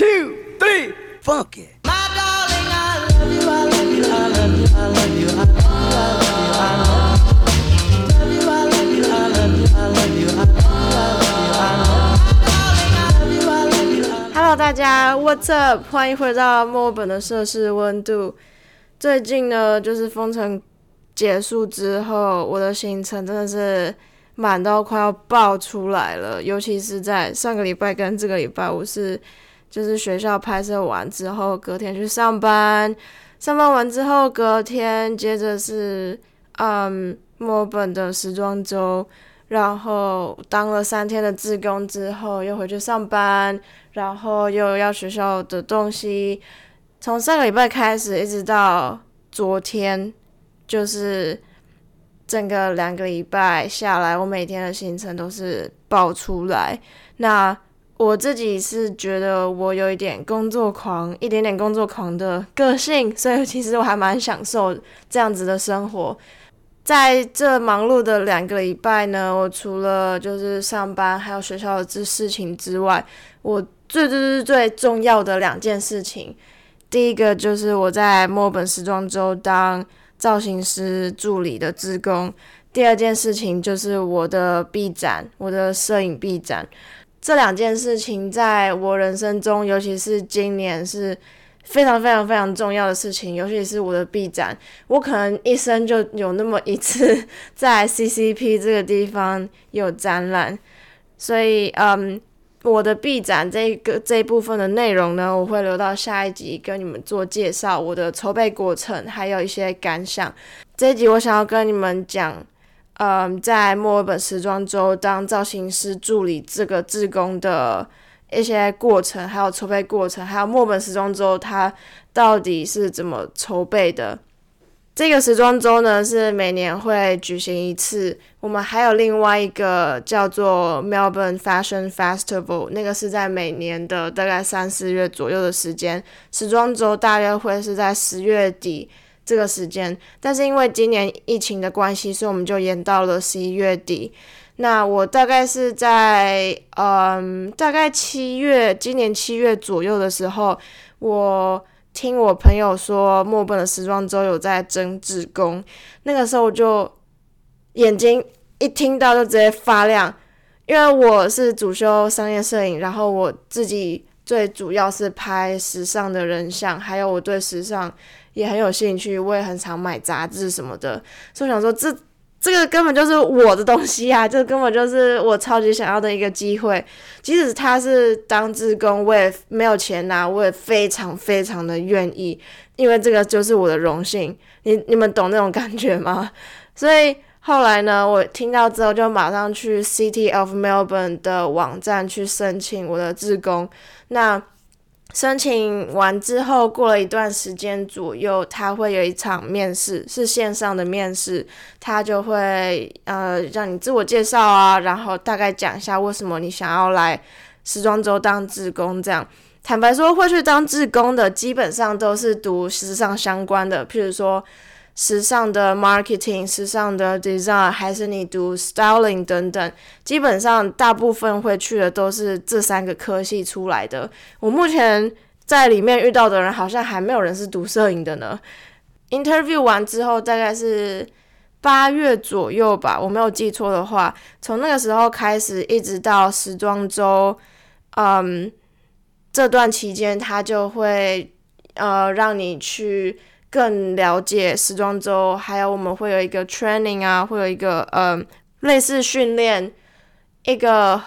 two, three, funk it. My darling, I love you, I love you, I love you, I love you, I love you, I love you, Hello，大家，What's up？欢迎回到墨尔本的摄氏温度。最近呢，就是封城结束之后，我的行程真的是满到快要爆出来了。尤其是在上个礼拜跟这个礼拜，我是就是学校拍摄完之后，隔天去上班，上班完之后，隔天接着是嗯墨本的时装周，然后当了三天的志工之后，又回去上班。然后又要学校的东西，从上个礼拜开始一直到昨天，就是整个两个礼拜下来，我每天的行程都是爆出来。那我自己是觉得我有一点工作狂，一点点工作狂的个性，所以其实我还蛮享受这样子的生活。在这忙碌的两个礼拜呢，我除了就是上班还有学校的这事情之外，我最最最最重要的两件事情，第一个就是我在墨尔本时装周当造型师助理的职工，第二件事情就是我的 B 展，我的摄影 B 展。这两件事情在我人生中，尤其是今年是非常非常非常重要的事情，尤其是我的 B 展，我可能一生就有那么一次 在 CCP 这个地方有展览，所以嗯。我的 B 展这个这一部分的内容呢，我会留到下一集跟你们做介绍，我的筹备过程还有一些感想。这一集我想要跟你们讲，嗯，在墨尔本时装周当造型师助理这个志工的一些过程，还有筹备过程，还有墨尔本时装周它到底是怎么筹备的。这个时装周呢是每年会举行一次，我们还有另外一个叫做 Melbourne Fashion Festival，那个是在每年的大概三四月左右的时间。时装周大约会是在十月底这个时间，但是因为今年疫情的关系，所以我们就延到了十一月底。那我大概是在嗯，大概七月，今年七月左右的时候，我。听我朋友说，墨本的时装周有在争职工，那个时候我就眼睛一听到就直接发亮，因为我是主修商业摄影，然后我自己最主要是拍时尚的人像，还有我对时尚也很有兴趣，我也很常买杂志什么的，所以想说这。这个根本就是我的东西啊！这根本就是我超级想要的一个机会。即使他是当志工，我也没有钱拿，我也非常非常的愿意，因为这个就是我的荣幸。你你们懂那种感觉吗？所以后来呢，我听到之后就马上去 City of Melbourne 的网站去申请我的志工。那申请完之后，过了一段时间左右，他会有一场面试，是线上的面试，他就会呃让你自我介绍啊，然后大概讲一下为什么你想要来时装周当志工。这样，坦白说，会去当志工的基本上都是读时尚相关的，譬如说。时尚的 marketing、时尚的 design，还是你读 styling 等等，基本上大部分会去的都是这三个科系出来的。我目前在里面遇到的人，好像还没有人是读摄影的呢。Interview 完之后，大概是八月左右吧，我没有记错的话，从那个时候开始，一直到时装周，嗯，这段期间他就会呃让你去。更了解时装周，还有我们会有一个 training 啊，会有一个呃类似训练，一个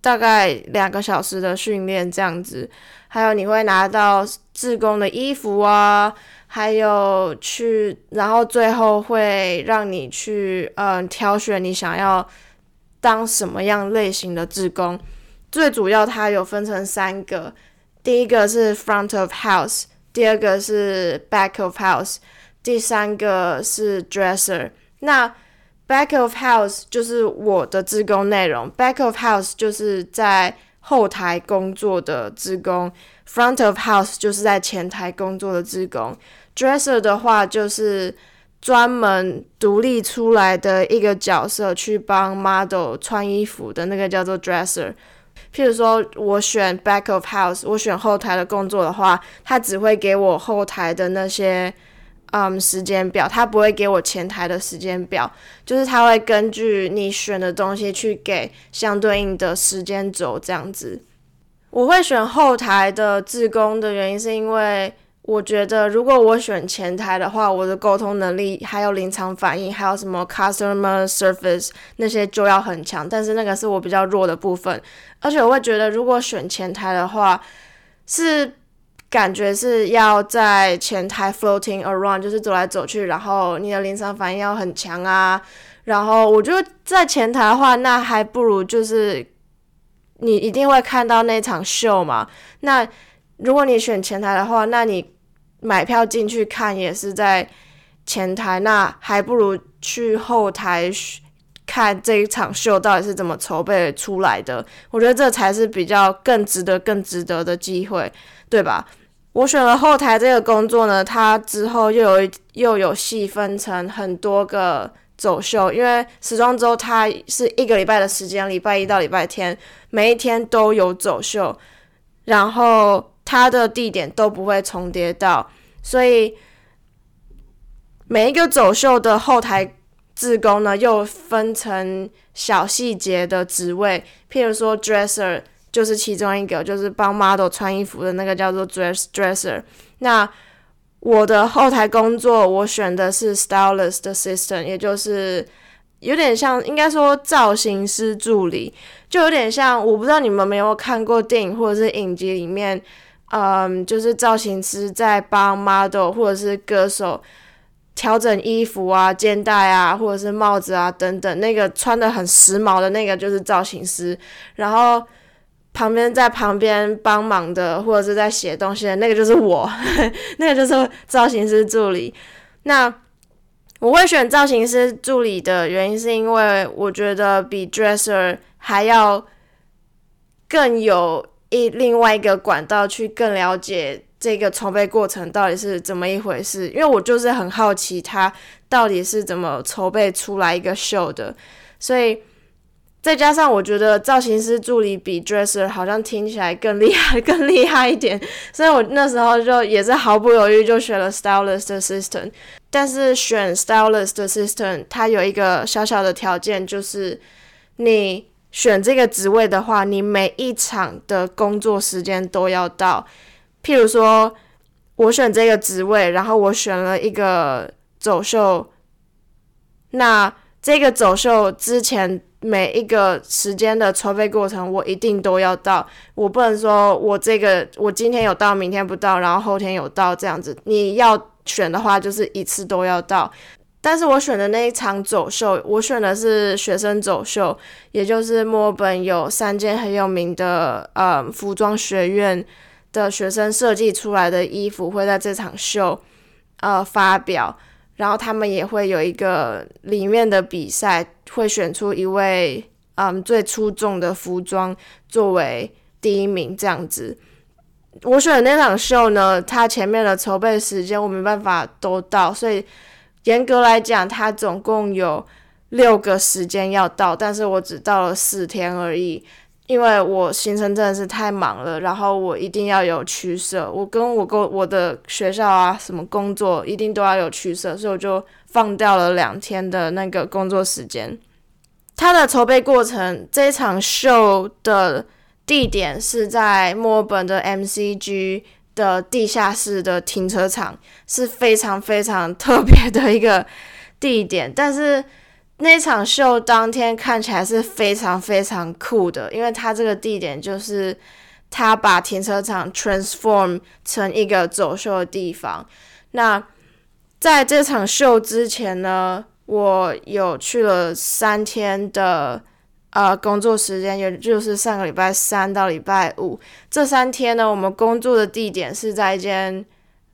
大概两个小时的训练这样子，还有你会拿到自工的衣服啊，还有去，然后最后会让你去嗯挑选你想要当什么样类型的自工，最主要它有分成三个，第一个是 front of house。第二个是 back of house，第三个是 dresser。那 back of house 就是我的职工内容，back of house 就是在后台工作的职工，front of house 就是在前台工作的职工，dresser 的话就是专门独立出来的一个角色，去帮 model 穿衣服的那个叫做 dresser。譬如说我选 back of house，我选后台的工作的话，他只会给我后台的那些嗯时间表，他不会给我前台的时间表，就是他会根据你选的东西去给相对应的时间轴这样子。我会选后台的自工的原因是因为。我觉得，如果我选前台的话，我的沟通能力、还有临场反应，还有什么 customer service 那些就要很强。但是那个是我比较弱的部分。而且我会觉得，如果选前台的话，是感觉是要在前台 floating around，就是走来走去，然后你的临场反应要很强啊。然后我觉得在前台的话，那还不如就是你一定会看到那场秀嘛。那如果你选前台的话，那你买票进去看也是在前台，那还不如去后台看这一场秀到底是怎么筹备出来的。我觉得这才是比较更值得、更值得的机会，对吧？我选了后台这个工作呢，它之后又有又有细分成很多个走秀，因为时装周它是一个礼拜的时间，礼拜一到礼拜天，每一天都有走秀，然后。它的地点都不会重叠到，所以每一个走秀的后台自工呢，又分成小细节的职位，譬如说 dresser 就是其中一个，就是帮 model 穿衣服的那个叫做 dress dresser。那我的后台工作，我选的是 stylist assistant，也就是有点像，应该说造型师助理，就有点像，我不知道你们没有看过电影或者是影集里面。嗯，就是造型师在帮 model 或者是歌手调整衣服啊、肩带啊，或者是帽子啊等等。那个穿的很时髦的那个就是造型师，然后旁边在旁边帮忙的或者是在写东西的那个就是我，那个就是造型师助理。那我会选造型师助理的原因是因为我觉得比 dresser 还要更有。一另外一个管道去更了解这个筹备过程到底是怎么一回事，因为我就是很好奇他到底是怎么筹备出来一个秀的，所以再加上我觉得造型师助理比 dresser 好像听起来更厉害、更厉害一点，所以我那时候就也是毫不犹豫就选了 stylist assistant。但是选 stylist assistant 它有一个小小的条件，就是你。选这个职位的话，你每一场的工作时间都要到。譬如说，我选这个职位，然后我选了一个走秀，那这个走秀之前每一个时间的筹备过程，我一定都要到。我不能说我这个我今天有到，明天不到，然后后天有到这样子。你要选的话，就是一次都要到。但是我选的那一场走秀，我选的是学生走秀，也就是墨尔本有三间很有名的呃服装学院的学生设计出来的衣服会在这场秀呃发表，然后他们也会有一个里面的比赛，会选出一位嗯最出众的服装作为第一名这样子。我选的那场秀呢，它前面的筹备时间我没办法都到，所以。严格来讲，它总共有六个时间要到，但是我只到了四天而已，因为我行程真的是太忙了，然后我一定要有取舍，我跟我工我的学校啊什么工作一定都要有取舍，所以我就放掉了两天的那个工作时间。它的筹备过程，这场秀的地点是在墨尔本的 MCG。的地下室的停车场是非常非常特别的一个地点，但是那场秀当天看起来是非常非常酷的，因为它这个地点就是它把停车场 transform 成一个走秀的地方。那在这场秀之前呢，我有去了三天的。呃，工作时间也就是上个礼拜三到礼拜五这三天呢，我们工作的地点是在一间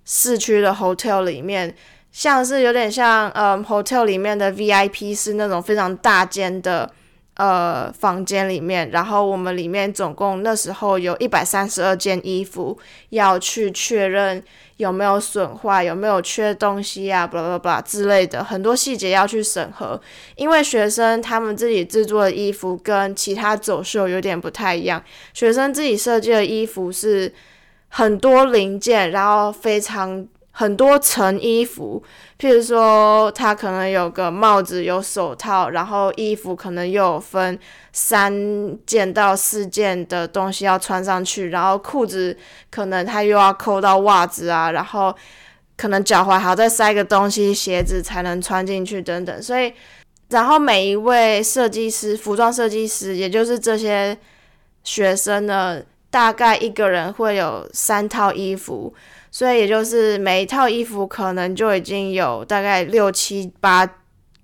市区的 hotel 里面，像是有点像呃 hotel 里面的 VIP 是那种非常大间的呃房间里面，然后我们里面总共那时候有一百三十二件衣服要去确认有没有损坏，有没有缺东西啊，巴拉巴拉之类的，很多细节要去审核。因为学生他们自己制作的衣服跟其他走秀有点不太一样，学生自己设计的衣服是很多零件，然后非常。很多层衣服，譬如说，他可能有个帽子、有手套，然后衣服可能又有分三件到四件的东西要穿上去，然后裤子可能他又要扣到袜子啊，然后可能脚踝还要再塞个东西，鞋子才能穿进去等等。所以，然后每一位设计师、服装设计师，也就是这些学生呢，大概一个人会有三套衣服。所以也就是每一套衣服可能就已经有大概六七八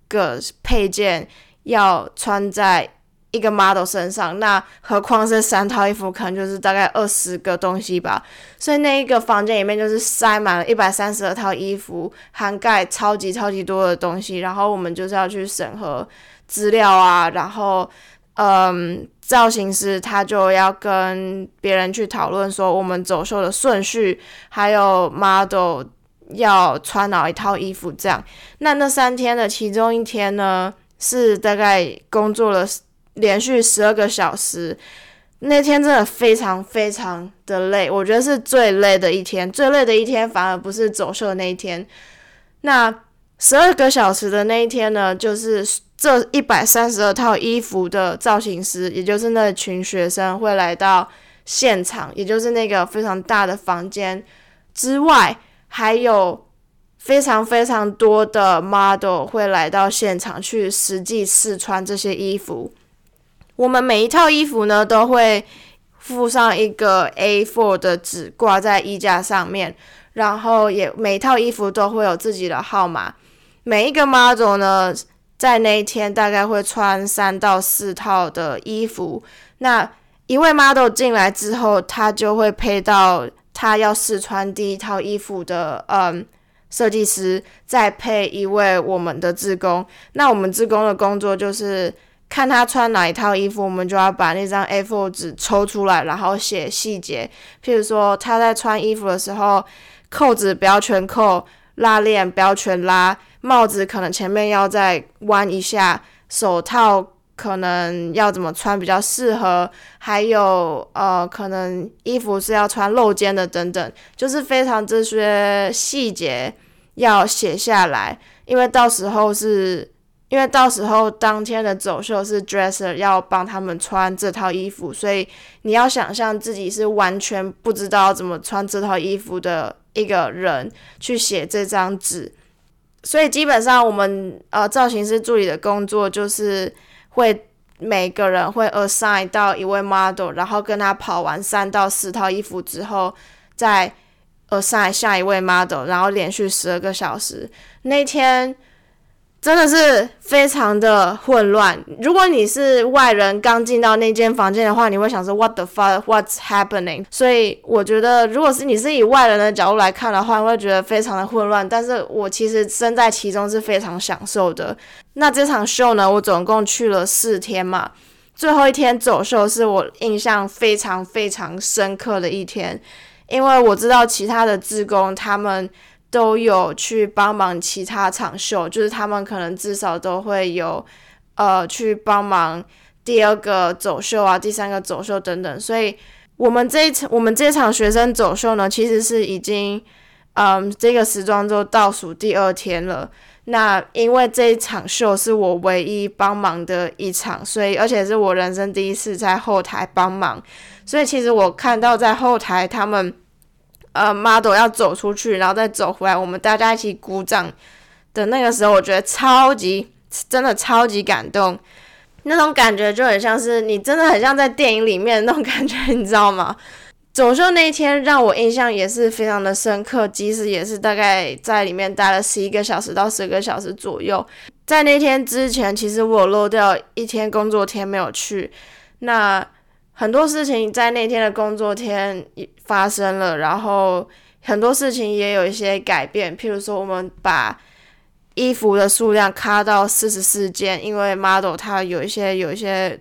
个配件要穿在一个 model 身上，那何况是三套衣服，可能就是大概二十个东西吧。所以那一个房间里面就是塞满了一百三十二套衣服，涵盖超级超级多的东西。然后我们就是要去审核资料啊，然后。嗯，造型师他就要跟别人去讨论说我们走秀的顺序，还有 model 要穿哪一套衣服这样。那那三天的其中一天呢，是大概工作了连续十二个小时。那天真的非常非常的累，我觉得是最累的一天。最累的一天反而不是走秀的那一天。那十二个小时的那一天呢，就是这一百三十二套衣服的造型师，也就是那群学生会来到现场，也就是那个非常大的房间之外，还有非常非常多的 model 会来到现场去实际试穿这些衣服。我们每一套衣服呢，都会附上一个 A4 的纸挂在衣架上面，然后也每套衣服都会有自己的号码。每一个 model 呢，在那一天大概会穿三到四套的衣服。那一位 model 进来之后，他就会配到他要试穿第一套衣服的嗯设计师，再配一位我们的志工。那我们志工的工作就是看他穿哪一套衣服，我们就要把那张 A4 纸抽出来，然后写细节。譬如说他在穿衣服的时候，扣子不要全扣，拉链不要全拉。帽子可能前面要再弯一下，手套可能要怎么穿比较适合，还有呃，可能衣服是要穿露肩的等等，就是非常这些细节要写下来，因为到时候是，因为到时候当天的走秀是 dresser 要帮他们穿这套衣服，所以你要想象自己是完全不知道怎么穿这套衣服的一个人去写这张纸。所以基本上，我们呃造型师助理的工作就是会每个人会 assign 到一位 model，然后跟他跑完三到四套衣服之后，再 assign 下一位 model，然后连续十二个小时。那天。真的是非常的混乱。如果你是外人刚进到那间房间的话，你会想说 What the fuck? What's happening? 所以我觉得，如果是你是以外人的角度来看的话，会觉得非常的混乱。但是我其实身在其中是非常享受的。那这场秀呢，我总共去了四天嘛，最后一天走秀是我印象非常非常深刻的一天，因为我知道其他的志工他们。都有去帮忙其他场秀，就是他们可能至少都会有，呃，去帮忙第二个走秀啊，第三个走秀等等。所以，我们这一场我们这场学生走秀呢，其实是已经，嗯，这个时装周倒数第二天了。那因为这一场秀是我唯一帮忙的一场，所以而且是我人生第一次在后台帮忙，所以其实我看到在后台他们。呃，model 要走出去，然后再走回来，我们大家一起鼓掌的那个时候，我觉得超级，真的超级感动。那种感觉就很像是你真的很像在电影里面那种感觉，你知道吗？走秀那一天让我印象也是非常的深刻，即使也是大概在里面待了十一个小时到十个小时左右。在那天之前，其实我漏掉一天工作天没有去。那很多事情在那天的工作天发生了，然后很多事情也有一些改变。譬如说，我们把衣服的数量卡到四十四件，因为 model 它有一些有一些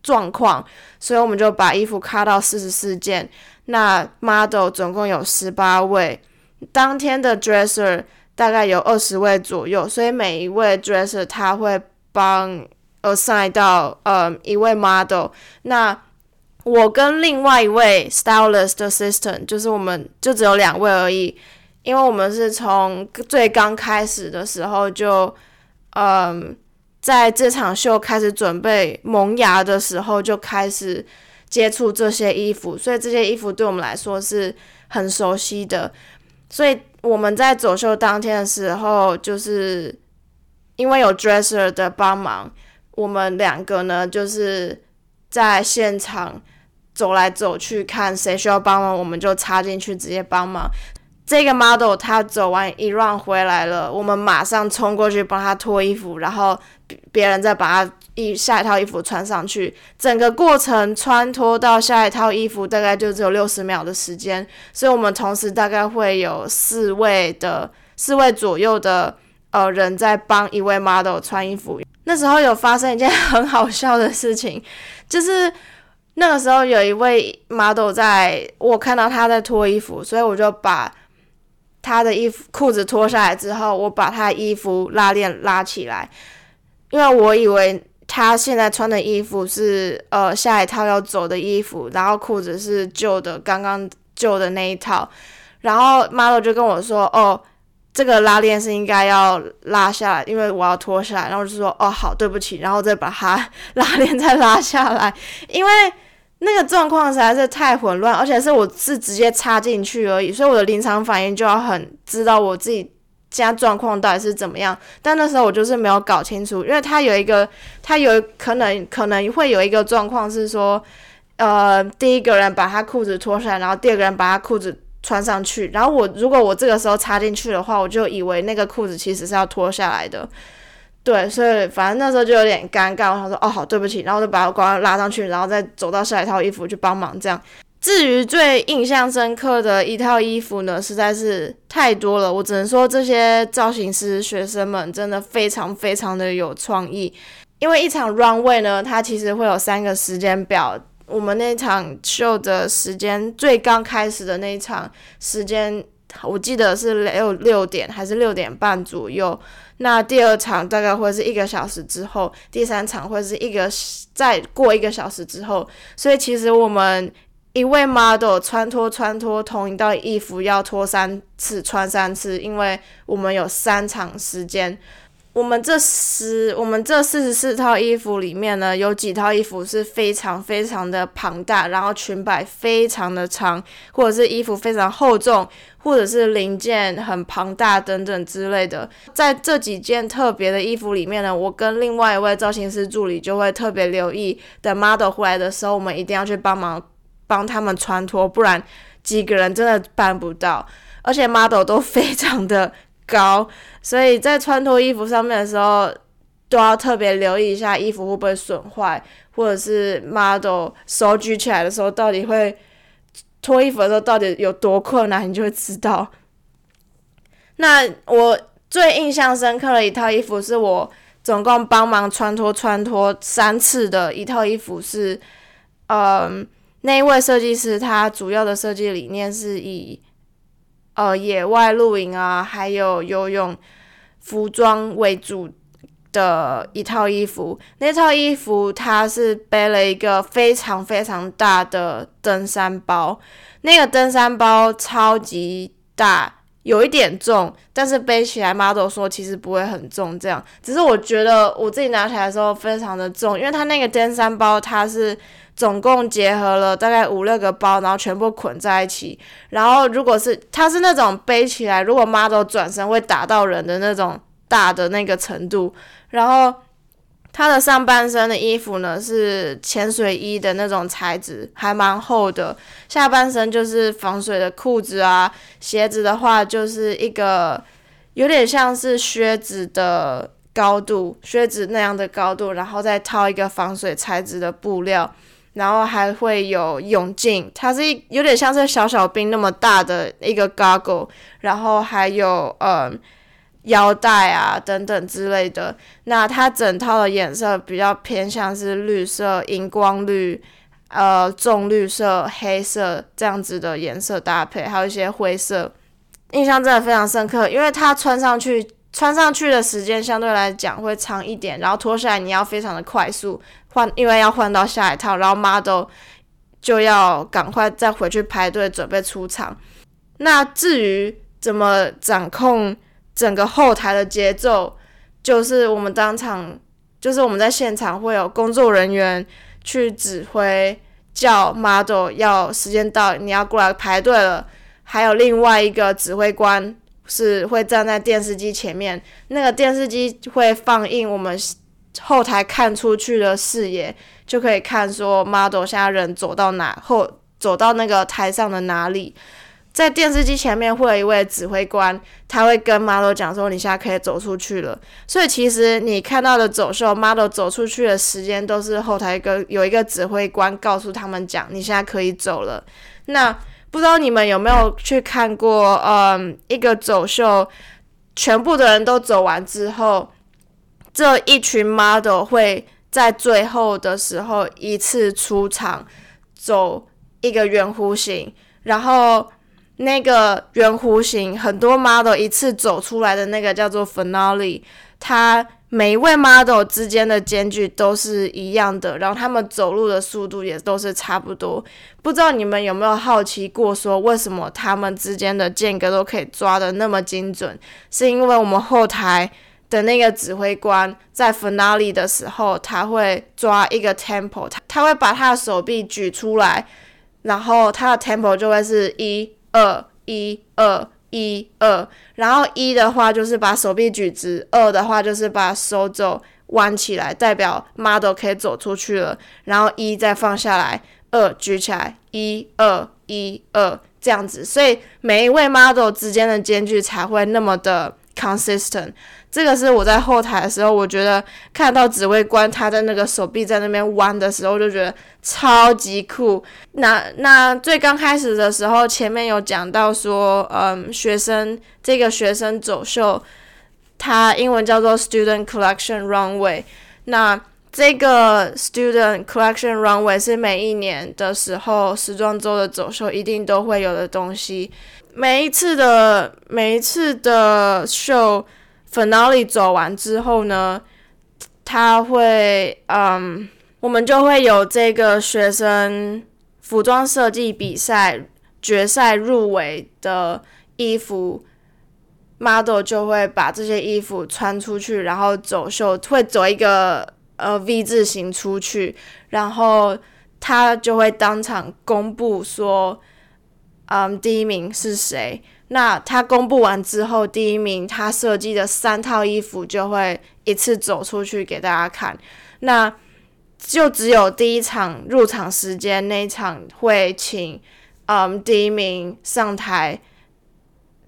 状况，所以我们就把衣服卡到四十四件。那 model 总共有十八位，当天的 dresser 大概有二十位左右，所以每一位 dresser 他会帮 assign 到呃一位 model。那我跟另外一位 stylist assistant，就是我们就只有两位而已，因为我们是从最刚开始的时候就，嗯，在这场秀开始准备萌芽的时候就开始接触这些衣服，所以这些衣服对我们来说是很熟悉的。所以我们在走秀当天的时候，就是因为有 dresser 的帮忙，我们两个呢就是在现场。走来走去看谁需要帮忙，我们就插进去直接帮忙。这个 model 他走完一 round 回来了，我们马上冲过去帮他脱衣服，然后别人再把他一下一套衣服穿上去。整个过程穿脱到下一套衣服大概就只有六十秒的时间，所以我们同时大概会有四位的四位左右的呃人在帮一位 model 穿衣服。那时候有发生一件很好笑的事情，就是。那个时候有一位 model 在，我看到他在脱衣服，所以我就把他的衣服裤子脱下来之后，我把他衣服拉链拉起来，因为我以为他现在穿的衣服是呃下一套要走的衣服，然后裤子是旧的，刚刚旧的那一套，然后 model 就跟我说：“哦，这个拉链是应该要拉下来，因为我要脱下来。”然后就说：“哦，好，对不起。”然后再把它 拉链再拉下来，因为。那个状况实在是太混乱，而且是我是直接插进去而已，所以我的临场反应就要很知道我自己现在状况到底是怎么样。但那时候我就是没有搞清楚，因为他有一个，他有可能可能会有一个状况是说，呃，第一个人把他裤子脱下来，然后第二个人把他裤子穿上去，然后我如果我这个时候插进去的话，我就以为那个裤子其实是要脱下来的。对，所以反正那时候就有点尴尬。我想说，哦，好，对不起，然后就把我光拉上去，然后再走到下一套衣服去帮忙。这样，至于最印象深刻的一套衣服呢，实在是太多了。我只能说，这些造型师学生们真的非常非常的有创意。因为一场 runway 呢，它其实会有三个时间表。我们那场秀的时间最刚开始的那一场时间，我记得是六六点还是六点半左右。那第二场大概会是一个小时之后，第三场会是一个再过一个小时之后，所以其实我们一位 model 穿脱穿脱同一套衣服要脱三次穿三次，因为我们有三场时间。我们这十，我们这四十四套衣服里面呢，有几套衣服是非常非常的庞大，然后裙摆非常的长，或者是衣服非常厚重，或者是零件很庞大等等之类的。在这几件特别的衣服里面呢，我跟另外一位造型师助理就会特别留意，等 model 回来的时候，我们一定要去帮忙帮他们穿脱，不然几个人真的办不到，而且 model 都非常的。高，所以在穿脱衣服上面的时候，都要特别留意一下衣服会不会损坏，或者是 model 手举起来的时候，到底会脱衣服的时候到底有多困难，你就会知道。那我最印象深刻的一套衣服，是我总共帮忙穿脱穿脱三次的一套衣服，是，嗯，那一位设计师他主要的设计理念是以。呃，野外露营啊，还有游泳服装为主的一套衣服。那套衣服它是背了一个非常非常大的登山包，那个登山包超级大，有一点重，但是背起来妈都说其实不会很重，这样。只是我觉得我自己拿起来的时候非常的重，因为它那个登山包它是。总共结合了大概五六个包，然后全部捆在一起。然后如果是它是那种背起来，如果 model 转身会打到人的那种大的那个程度。然后它的上半身的衣服呢是潜水衣的那种材质，还蛮厚的。下半身就是防水的裤子啊，鞋子的话就是一个有点像是靴子的高度，靴子那样的高度，然后再套一个防水材质的布料。然后还会有泳镜，它是一有点像是小小兵那么大的一个 goggle，然后还有呃腰带啊等等之类的。那它整套的颜色比较偏向是绿色、荧光绿、呃重绿色、黑色这样子的颜色搭配，还有一些灰色。印象真的非常深刻，因为它穿上去穿上去的时间相对来讲会长一点，然后脱下来你要非常的快速换，因为要换到下一套，然后 model 就要赶快再回去排队准备出场。那至于怎么掌控整个后台的节奏，就是我们当场，就是我们在现场会有工作人员去指挥，叫 model 要时间到，你要过来排队了。还有另外一个指挥官是会站在电视机前面，那个电视机会放映我们后台看出去的视野，就可以看说 model 现在人走到哪后，走到那个台上的哪里。在电视机前面会有一位指挥官，他会跟 model 讲说你现在可以走出去了。所以其实你看到的走秀 model 走出去的时间，都是后台一个有一个指挥官告诉他们讲你现在可以走了。那不知道你们有没有去看过，嗯，一个走秀，全部的人都走完之后，这一群 model 会在最后的时候一次出场，走一个圆弧形，然后那个圆弧形很多 model 一次走出来的那个叫做 finale，它。每一位 model 之间的间距都是一样的，然后他们走路的速度也都是差不多。不知道你们有没有好奇过，说为什么他们之间的间隔都可以抓的那么精准？是因为我们后台的那个指挥官在 finale 的时候，他会抓一个 tempo，他他会把他的手臂举出来，然后他的 tempo 就会是一二一二。一二，然后一的话就是把手臂举直，二的话就是把手肘弯起来，代表 model 可以走出去了。然后一再放下来，二举起来，一二一二这样子，所以每一位 model 之间的间距才会那么的 consistent。这个是我在后台的时候，我觉得看到指挥官他在那个手臂在那边弯的时候，就觉得超级酷。那那最刚开始的时候，前面有讲到说，嗯，学生这个学生走秀，它英文叫做 Student Collection Runway。那这个 Student Collection Runway 是每一年的时候时装周的走秀一定都会有的东西。每一次的每一次的秀。Finale 走完之后呢，他会，嗯，我们就会有这个学生服装设计比赛决赛入围的衣服，model 就会把这些衣服穿出去，然后走秀，会走一个呃 V 字形出去，然后他就会当场公布说，嗯，第一名是谁。那他公布完之后，第一名他设计的三套衣服就会一次走出去给大家看。那就只有第一场入场时间那一场会请嗯第一名上台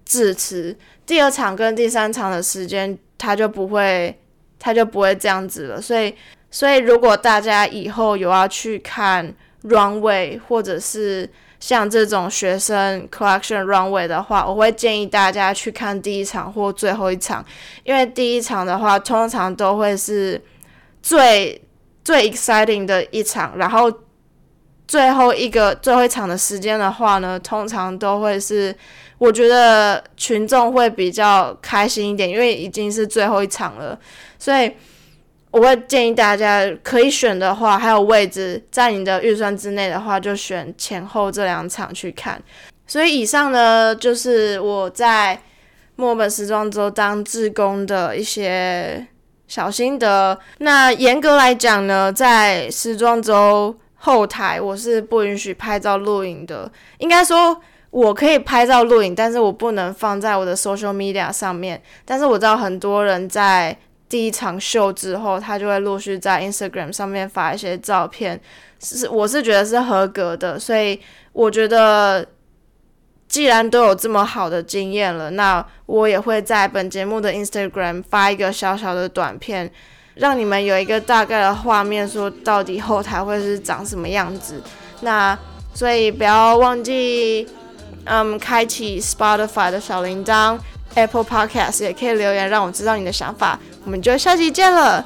致辞，第二场跟第三场的时间他就不会他就不会这样子了。所以所以如果大家以后有要去看 runway 或者是像这种学生 collection runway 的话，我会建议大家去看第一场或最后一场，因为第一场的话通常都会是最最 exciting 的一场，然后最后一个最后一场的时间的话呢，通常都会是我觉得群众会比较开心一点，因为已经是最后一场了，所以。我会建议大家可以选的话，还有位置在你的预算之内的话，就选前后这两场去看。所以以上呢，就是我在墨本时装周当志工的一些小心得。那严格来讲呢，在时装周后台我是不允许拍照录影的。应该说我可以拍照录影，但是我不能放在我的 social media 上面。但是我知道很多人在。第一场秀之后，他就会陆续在 Instagram 上面发一些照片，是我是觉得是合格的，所以我觉得既然都有这么好的经验了，那我也会在本节目的 Instagram 发一个小小的短片，让你们有一个大概的画面，说到底后台会是长什么样子。那所以不要忘记，嗯，开启 Spotify 的小铃铛。Apple Podcast，也可以留言让我知道你的想法。我们就下期见了，